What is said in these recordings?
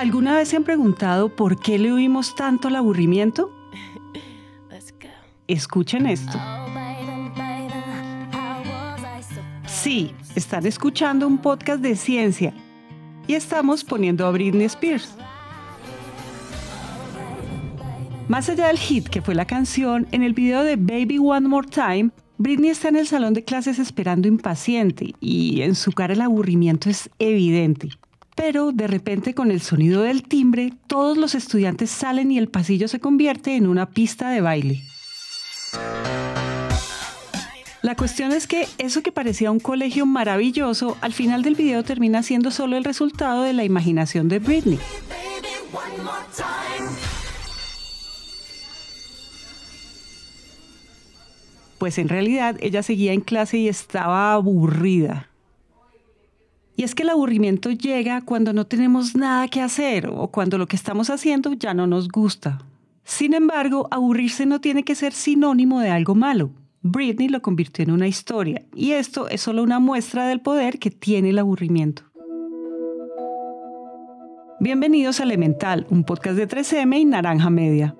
¿Alguna vez se han preguntado por qué le oímos tanto al aburrimiento? Escuchen esto. Sí, están escuchando un podcast de ciencia y estamos poniendo a Britney Spears. Más allá del hit que fue la canción, en el video de Baby One More Time, Britney está en el salón de clases esperando impaciente y en su cara el aburrimiento es evidente. Pero de repente con el sonido del timbre, todos los estudiantes salen y el pasillo se convierte en una pista de baile. La cuestión es que eso que parecía un colegio maravilloso, al final del video termina siendo solo el resultado de la imaginación de Britney. Pues en realidad ella seguía en clase y estaba aburrida. Y es que el aburrimiento llega cuando no tenemos nada que hacer o cuando lo que estamos haciendo ya no nos gusta. Sin embargo, aburrirse no tiene que ser sinónimo de algo malo. Britney lo convirtió en una historia y esto es solo una muestra del poder que tiene el aburrimiento. Bienvenidos a Elemental, un podcast de 3M y Naranja Media.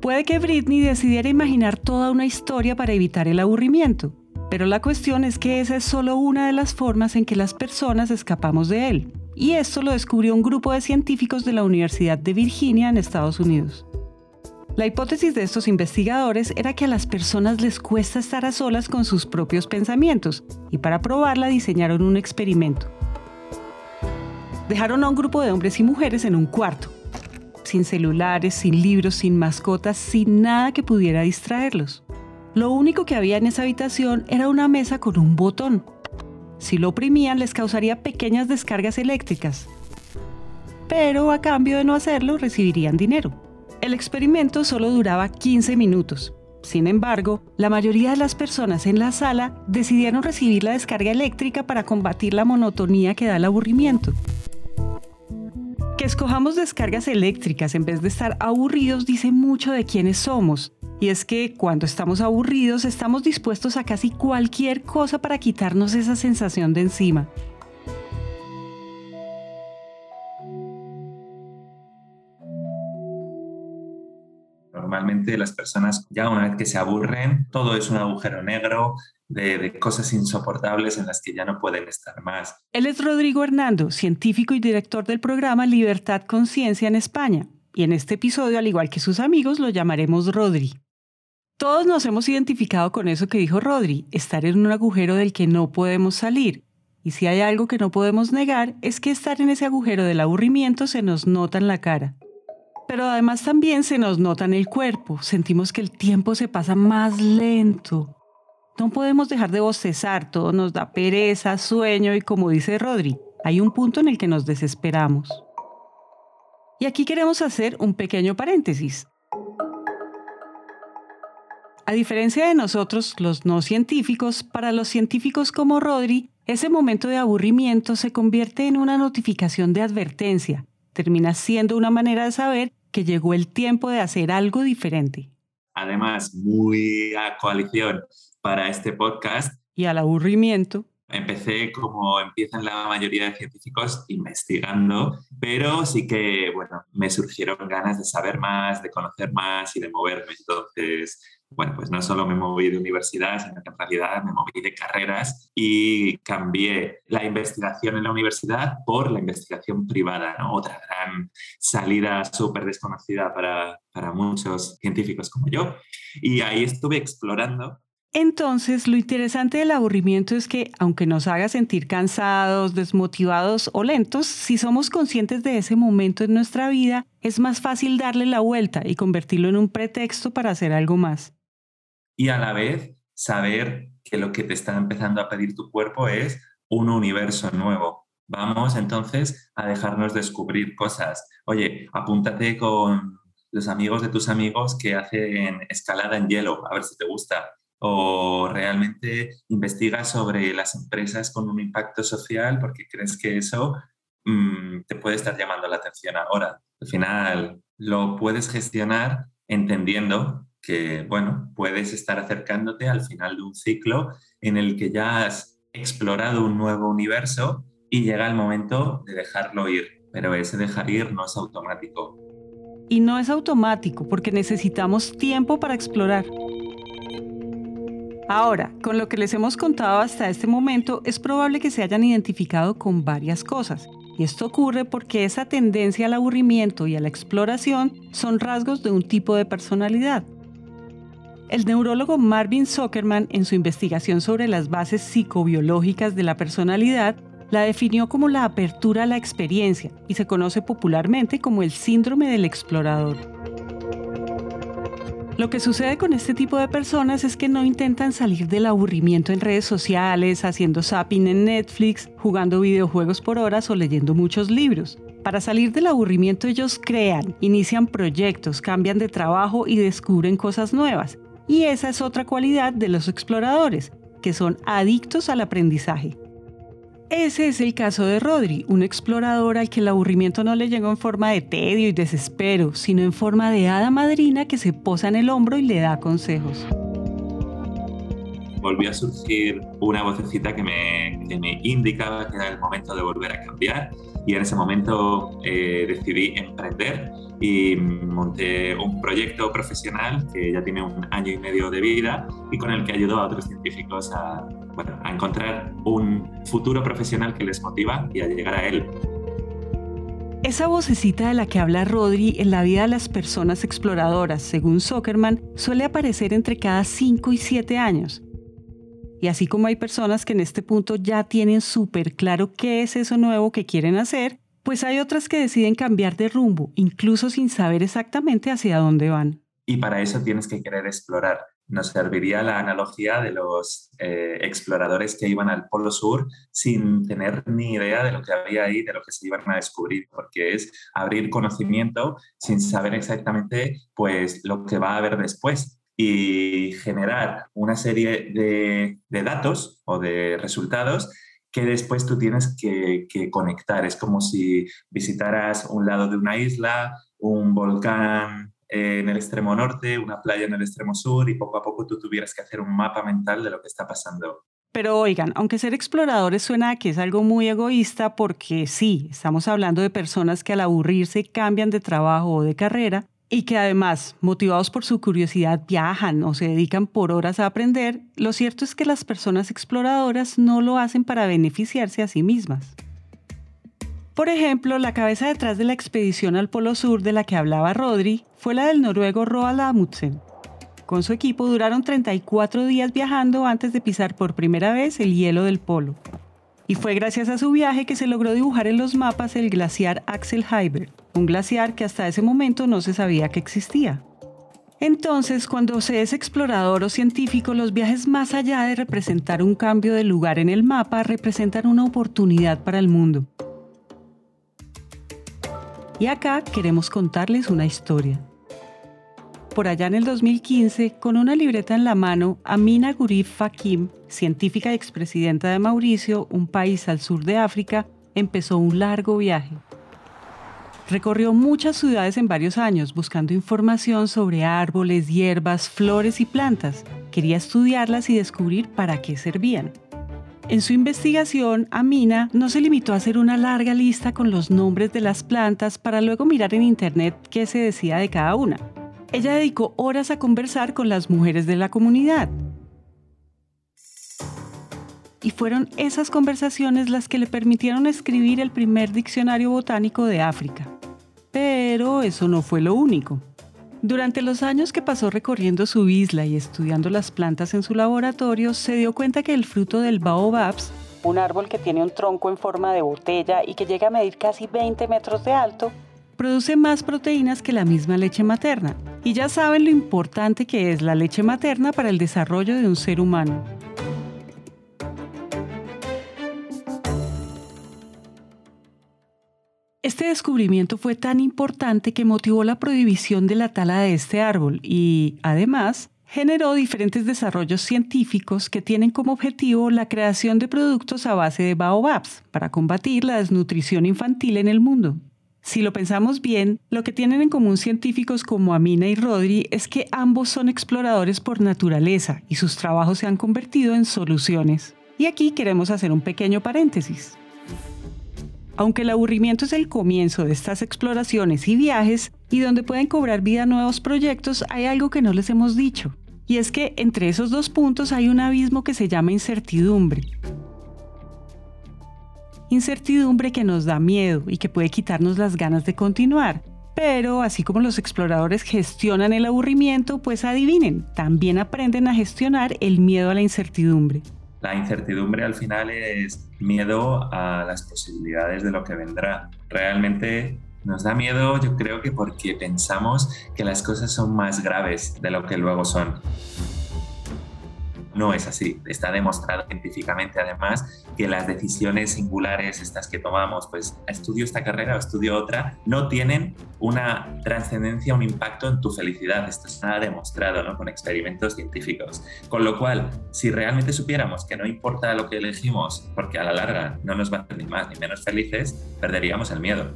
Puede que Britney decidiera imaginar toda una historia para evitar el aburrimiento, pero la cuestión es que esa es solo una de las formas en que las personas escapamos de él. Y esto lo descubrió un grupo de científicos de la Universidad de Virginia en Estados Unidos. La hipótesis de estos investigadores era que a las personas les cuesta estar a solas con sus propios pensamientos, y para probarla diseñaron un experimento. Dejaron a un grupo de hombres y mujeres en un cuarto, sin celulares, sin libros, sin mascotas, sin nada que pudiera distraerlos. Lo único que había en esa habitación era una mesa con un botón. Si lo oprimían les causaría pequeñas descargas eléctricas. Pero a cambio de no hacerlo recibirían dinero. El experimento solo duraba 15 minutos. Sin embargo, la mayoría de las personas en la sala decidieron recibir la descarga eléctrica para combatir la monotonía que da el aburrimiento. Que escojamos descargas eléctricas en vez de estar aburridos dice mucho de quiénes somos y es que cuando estamos aburridos estamos dispuestos a casi cualquier cosa para quitarnos esa sensación de encima. Normalmente las personas ya una vez que se aburren, todo es un agujero negro de, cosas insoportables en las que ya no pueden estar más. Él es Rodrigo Hernando, científico y director del programa Libertad Conciencia en España. Y en este episodio, al igual que sus amigos, lo llamaremos Rodri. Todos nos hemos identificado con eso que dijo Rodri, estar en un agujero del que no podemos salir. Y si hay algo que no podemos negar, es que estar en ese agujero del aburrimiento se nos nota en la cara. Pero además también se nos nota en el cuerpo, sentimos que el tiempo se pasa más lento. No podemos dejar de bostezar, todo nos da pereza, sueño y como dice Rodri, hay un punto en el que nos desesperamos. Y aquí queremos hacer un pequeño paréntesis. A diferencia de nosotros, los no científicos, para los científicos como Rodri, ese momento de aburrimiento se convierte en una notificación de advertencia. Termina siendo una manera de saber que llegó el tiempo de hacer algo diferente. Además, muy a coalición para este podcast. Y al aburrimiento. Empecé como empiezan la mayoría de científicos investigando, pero sí que, bueno, me surgieron ganas de saber más, de conocer más y de moverme. Entonces, bueno, pues no solo me moví de universidad, sino que en realidad me moví de carreras y cambié la investigación en la universidad por la investigación privada, ¿no? otra gran salida súper desconocida para, para muchos científicos como yo. Y ahí estuve explorando entonces, lo interesante del aburrimiento es que, aunque nos haga sentir cansados, desmotivados o lentos, si somos conscientes de ese momento en nuestra vida, es más fácil darle la vuelta y convertirlo en un pretexto para hacer algo más y a la vez saber que lo que te está empezando a pedir tu cuerpo es un universo nuevo. Vamos entonces a dejarnos descubrir cosas. Oye, apúntate con los amigos de tus amigos que hacen escalada en hielo, a ver si te gusta. O realmente investiga sobre las empresas con un impacto social porque crees que eso mm, te puede estar llamando la atención ahora. Al final lo puedes gestionar entendiendo que, bueno, puedes estar acercándote al final de un ciclo en el que ya has explorado un nuevo universo y llega el momento de dejarlo ir, pero ese dejar ir no es automático. Y no es automático porque necesitamos tiempo para explorar. Ahora, con lo que les hemos contado hasta este momento, es probable que se hayan identificado con varias cosas. Y esto ocurre porque esa tendencia al aburrimiento y a la exploración son rasgos de un tipo de personalidad. El neurólogo Marvin Zuckerman, en su investigación sobre las bases psicobiológicas de la personalidad, la definió como la apertura a la experiencia y se conoce popularmente como el síndrome del explorador. Lo que sucede con este tipo de personas es que no intentan salir del aburrimiento en redes sociales, haciendo zapping en Netflix, jugando videojuegos por horas o leyendo muchos libros. Para salir del aburrimiento ellos crean, inician proyectos, cambian de trabajo y descubren cosas nuevas. Y esa es otra cualidad de los exploradores, que son adictos al aprendizaje. Ese es el caso de Rodri, un explorador al que el aburrimiento no le llegó en forma de tedio y desespero, sino en forma de hada madrina que se posa en el hombro y le da consejos. Volvió a surgir una vocecita que me, me indicaba que era el momento de volver a cambiar y en ese momento eh, decidí emprender y monté un proyecto profesional que ya tiene un año y medio de vida y con el que ayudó a otros científicos a, a encontrar un futuro profesional que les motiva y a llegar a él. Esa vocecita de la que habla Rodri en la vida de las personas exploradoras, según Zuckerman, suele aparecer entre cada 5 y 7 años. Y así como hay personas que en este punto ya tienen súper claro qué es eso nuevo que quieren hacer, pues hay otras que deciden cambiar de rumbo, incluso sin saber exactamente hacia dónde van. Y para eso tienes que querer explorar nos serviría la analogía de los eh, exploradores que iban al Polo Sur sin tener ni idea de lo que había ahí, de lo que se iban a descubrir, porque es abrir conocimiento sin saber exactamente pues, lo que va a haber después y generar una serie de, datos o de resultados que después tú tienes que, conectar. Es como si visitaras un lado de una isla, un volcán en el extremo norte, una playa en el extremo sur y poco a poco tú tuvieras que hacer un mapa mental de lo que está pasando. Pero oigan, aunque ser exploradores suena a que es algo muy egoísta porque sí, estamos hablando de personas que al aburrirse cambian de trabajo o de carrera y que además, motivados por su curiosidad, viajan o se dedican por horas a aprender, lo cierto es que las personas exploradoras no lo hacen para beneficiarse a sí mismas. Por ejemplo, la cabeza detrás de la expedición al Polo Sur de la que hablaba Rodri fue la del noruego Roald Amundsen. Con su equipo duraron 34 días viajando antes de pisar por primera vez el hielo del polo. Y fue gracias a su viaje que se logró dibujar en los mapas el glaciar Axel Heiber, un glaciar que hasta ese momento no se sabía que existía. Entonces, cuando se es explorador o científico, los viajes más allá de representar un cambio de lugar en el mapa representan una oportunidad para el mundo. Y acá queremos contarles una historia. Por allá en el 2015, con una libreta en la mano, Amina Gurif Fakim, científica y expresidenta de Mauricio, un país al sur de África, empezó un largo viaje. Recorrió muchas ciudades en varios años buscando información sobre árboles, hierbas, flores y plantas. Quería estudiarlas y descubrir para qué servían. En su investigación, Amina no se limitó a hacer una larga lista con los nombres de las plantas para luego mirar en internet qué se decía de cada una. Ella dedicó horas a conversar con las mujeres de la comunidad. Y fueron esas conversaciones las que le permitieron escribir el primer diccionario botánico de África. Pero eso no fue lo único. Durante los años que pasó recorriendo su isla y estudiando las plantas en su laboratorio, se dio cuenta que el fruto del baobabs, un árbol que tiene un tronco en forma de botella y que llega a medir casi 20 metros de alto, produce más proteínas que la misma leche materna. Y ya saben lo importante que es la leche materna para el desarrollo de un ser humano. Este descubrimiento fue tan importante que motivó la prohibición de la tala de este árbol y, además, generó diferentes desarrollos científicos que tienen como objetivo la creación de productos a base de baobabs para combatir la desnutrición infantil en el mundo. Si lo pensamos bien, lo que tienen en común científicos como Amina y Rodri es que ambos son exploradores por naturaleza y sus trabajos se han convertido en soluciones. Y aquí queremos hacer un pequeño paréntesis. Aunque el aburrimiento es el comienzo de estas exploraciones y viajes, y donde pueden cobrar vida nuevos proyectos, hay algo que no les hemos dicho. Y es que entre esos dos puntos hay un abismo que se llama incertidumbre. Incertidumbre que nos da miedo y que puede quitarnos las ganas de continuar. Pero así como los exploradores gestionan el aburrimiento, pues adivinen, también aprenden a gestionar el miedo a la incertidumbre. La incertidumbre al final es miedo a las posibilidades de lo que vendrá. Realmente nos da miedo, yo creo que porque pensamos que las cosas son más graves de lo que luego son. No es así. Está demostrado científicamente, además, que las decisiones singulares, estas que tomamos, pues estudio esta carrera o estudio otra, no tienen una trascendencia, un impacto en tu felicidad. Esto está demostrado ¿no? con experimentos científicos. Con lo cual, si realmente supiéramos que no importa lo que elegimos, porque a la larga no nos va a hacer ni más ni menos felices, perderíamos el miedo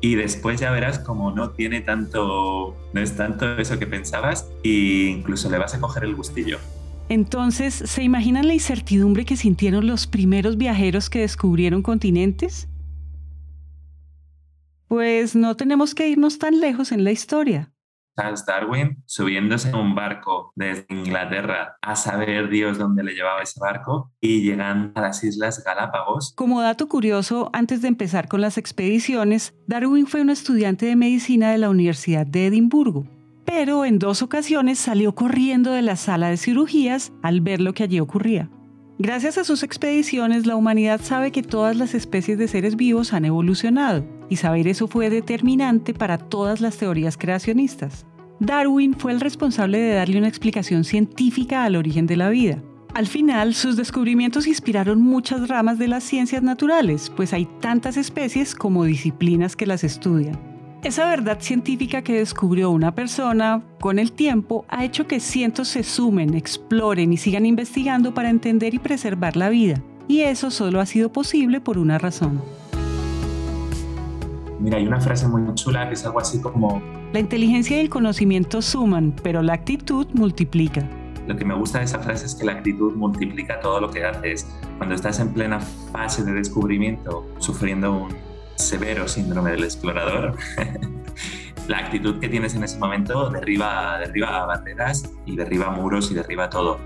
y después ya verás como no tiene tanto, no es tanto eso que pensabas e incluso le vas a coger el gustillo. Entonces, ¿se imaginan la incertidumbre que sintieron los primeros viajeros que descubrieron continentes? Pues no tenemos que irnos tan lejos en la historia. Charles Darwin subiéndose en un barco desde Inglaterra a saber Dios dónde le llevaba ese barco y llegando a las Islas Galápagos. Como dato curioso, antes de empezar con las expediciones, Darwin fue un estudiante de medicina de la Universidad de Edimburgo pero en dos ocasiones salió corriendo de la sala de cirugías al ver lo que allí ocurría. Gracias a sus expediciones, la humanidad sabe que todas las especies de seres vivos han evolucionado, y saber eso fue determinante para todas las teorías creacionistas. Darwin fue el responsable de darle una explicación científica al origen de la vida. Al final, sus descubrimientos inspiraron muchas ramas de las ciencias naturales, pues hay tantas especies como disciplinas que las estudian. Esa verdad científica que descubrió una persona con el tiempo ha hecho que cientos se sumen, exploren y sigan investigando para entender y preservar la vida. Y eso solo ha sido posible por una razón. Mira, hay una frase muy chula que es algo así como... La inteligencia y el conocimiento suman, pero la actitud multiplica. Lo que me gusta de esa frase es que la actitud multiplica todo lo que haces. Cuando estás en plena fase de descubrimiento, sufriendo un severo síndrome del explorador, la actitud que tienes en ese momento derriba, derriba barreras y derriba muros y derriba todo.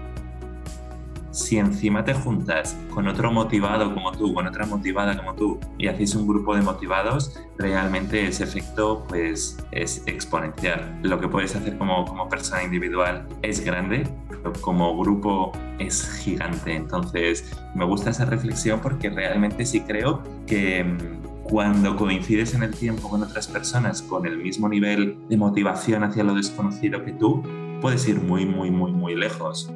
Si encima te juntas con otro motivado como tú, con otra motivada como tú, y hacéis un grupo de motivados, realmente ese efecto pues, es exponencial. Lo que puedes hacer como, como persona individual es grande, pero como grupo es gigante. Entonces, me gusta esa reflexión porque realmente sí creo que cuando coincides en el tiempo con otras personas con el mismo nivel de motivación hacia lo desconocido que tú, puedes ir muy, muy, muy, muy lejos.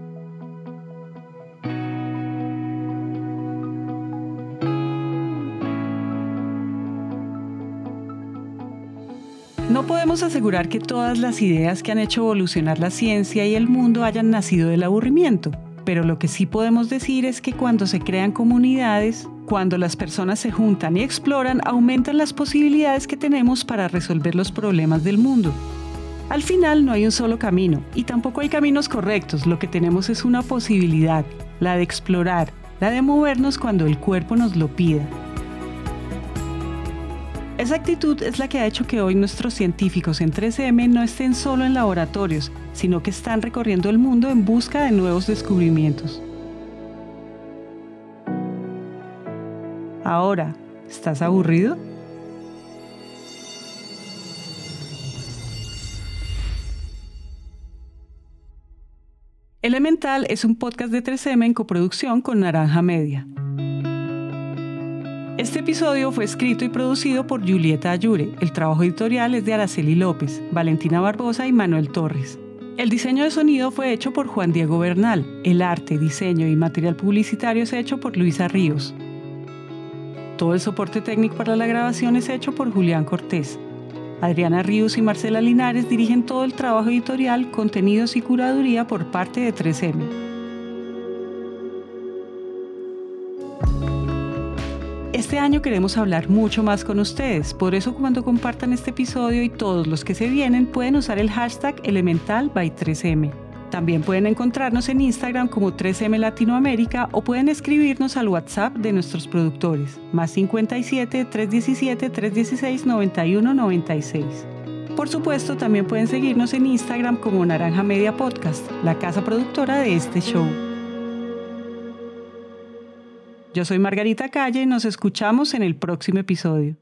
No podemos asegurar que todas las ideas que han hecho evolucionar la ciencia y el mundo hayan nacido del aburrimiento, pero lo que sí podemos decir es que cuando se crean comunidades, cuando las personas se juntan y exploran, aumentan las posibilidades que tenemos para resolver los problemas del mundo. Al final no hay un solo camino y tampoco hay caminos correctos, lo que tenemos es una posibilidad, la de explorar, la de movernos cuando el cuerpo nos lo pida. Esa actitud es la que ha hecho que hoy nuestros científicos en 3M no estén solo en laboratorios, sino que están recorriendo el mundo en busca de nuevos descubrimientos. Ahora, ¿estás aburrido? Elemental es un podcast de 3M en coproducción con Naranja Media. Este episodio fue escrito y producido por Julieta Ayure. El trabajo editorial es de Araceli López, Valentina Barbosa y Manuel Torres. El diseño de sonido fue hecho por Juan Diego Bernal. El arte, diseño y material publicitario es hecho por Luisa Ríos. Todo el soporte técnico para la grabación es hecho por Julián Cortés. Adriana Ríos y Marcela Linares dirigen todo el trabajo editorial, contenidos y curaduría por parte de 3M. Este año queremos hablar mucho más con ustedes, por eso cuando compartan este episodio y todos los que se vienen pueden usar el hashtag elemental by 3M. También pueden encontrarnos en Instagram como 3M Latinoamérica o pueden escribirnos al WhatsApp de nuestros productores, más 57 317 316 91 96. Por supuesto, también pueden seguirnos en Instagram como Naranja Media Podcast, la casa productora de este show. Yo soy Margarita Calle y nos escuchamos en el próximo episodio.